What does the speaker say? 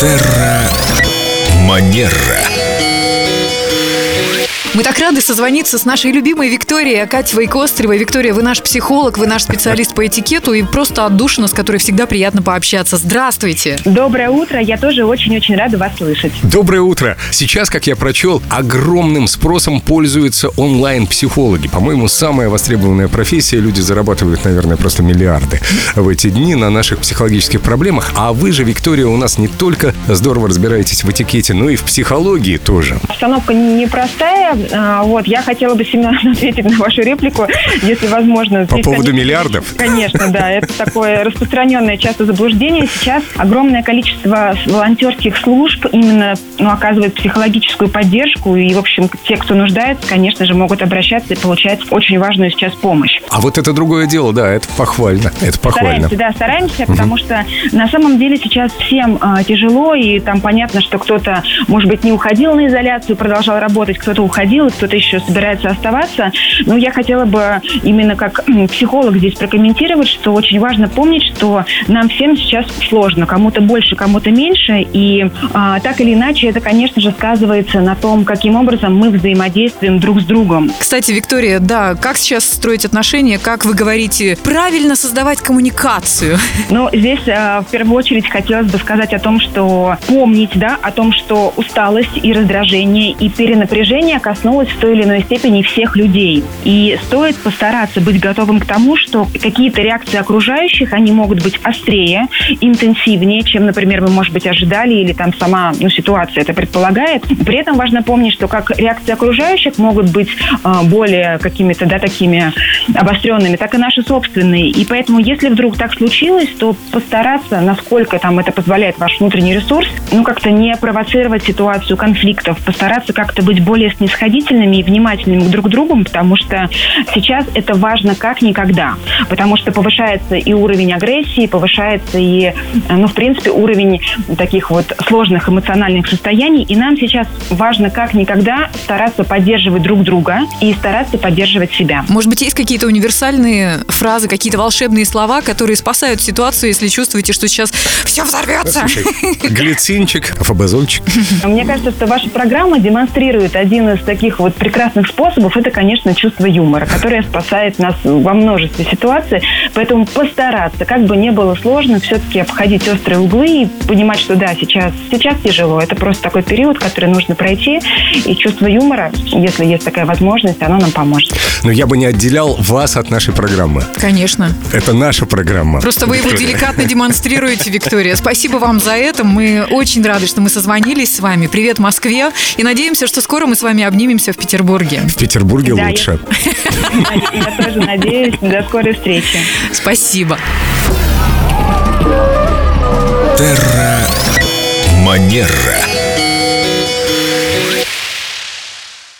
Терра Манера. Мы так рады созвониться с нашей любимой Викторией Акатьевой Костревой. Виктория, вы наш психолог, вы наш специалист по этикету и просто отдушина, с которой всегда приятно пообщаться. Здравствуйте. Доброе утро, я тоже очень-очень рада вас слышать. Доброе утро. Сейчас, как я прочел, огромным спросом пользуются онлайн-психологи. По-моему, самая востребованная профессия. Люди зарабатывают, наверное, просто миллиарды в эти дни на наших психологических проблемах. А вы же, Виктория, у нас не только здорово разбираетесь в этикете, но и в психологии тоже. Обстановка непростая. А, Вот, я хотела бы, Семен, ответить на вашу реплику, если возможно. По Здесь, поводу конечно, миллиардов? Конечно, да. Это такое распространенное часто заблуждение. Сейчас огромное количество волонтерских служб именно ну, оказывает психологическую поддержку. И, в общем, те, кто нуждается, конечно же, могут обращаться и получать очень важную сейчас помощь. А вот это другое дело, да, это похвально. Это похвально. Стараемся, да, стараемся, потому что на самом деле сейчас всем а, тяжело, и там понятно, что кто-то, может быть, не уходил на изоляцию, продолжал работать, кто-то уходил, и кто-то еще собирается оставаться. Но я хотела бы именно как психолог здесь прокомментировать, что очень важно помнить, что нам всем сейчас сложно, кому-то больше, кому-то меньше, и а, так или иначе это, конечно же, сказывается на том, каким образом мы взаимодействуем друг с другом. Кстати, Виктория, да, как сейчас строить отношения, как вы говорите, правильно создавать коммуникацию? Ну, здесь э, в первую очередь хотелось бы сказать о том, что помнить, да, о том, что усталость и раздражение и перенапряжение коснулось в той или иной степени всех людей. И стоит постараться быть готовым к тому, что какие-то реакции окружающих, они могут быть острее, интенсивнее, чем, например, мы, может быть, ожидали или там сама ну, ситуация это предполагает. При этом важно помнить, что как реакции окружающих могут быть э, более какими-то, да, такими обостренными, так и наши собственные. И поэтому, если вдруг так случилось, то постараться, насколько там это позволяет ваш внутренний ресурс, ну, как-то не провоцировать ситуацию конфликтов, постараться как-то быть более снисходительными и внимательными друг к другу, потому что сейчас это важно как никогда, потому что повышается и уровень агрессии, повышается и, ну, в принципе, уровень таких вот сложных эмоциональных состояний, и нам сейчас важно как никогда стараться поддерживать друг друга и стараться поддерживать себя. Может быть, есть какие-то универсальные фразы, какие-то волшебные слова, которые спасают ситуацию, если чувствуете, что сейчас все взорвется? Глицинчик, фабазольчик. Мне кажется, что ваша программа демонстрирует один из таких вот прекрасных способов. Это, конечно, чувство юмора, которое спасает нас во множестве ситуаций. Поэтому постараться, как бы не было сложно, все-таки обходить острые углы и понимать, что да, сейчас, сейчас тяжело. Это просто такой период, который нужно пройти. И чувство юмора, если есть такая возможность, оно нам поможет. Но я бы не отделял вас от нашей программы. Конечно. Это наша программа. Просто вы его деликатно демонстрируете, Виктория. Спасибо вам за это. Мы очень рады, что мы созвонились с вами. Привет Москве. И надеемся, что скоро мы с вами обнимемся в Петербурге. В Петербурге Да, я- лучше. Я тоже надеюсь. До скорой встречи. Спасибо. Терра Манера.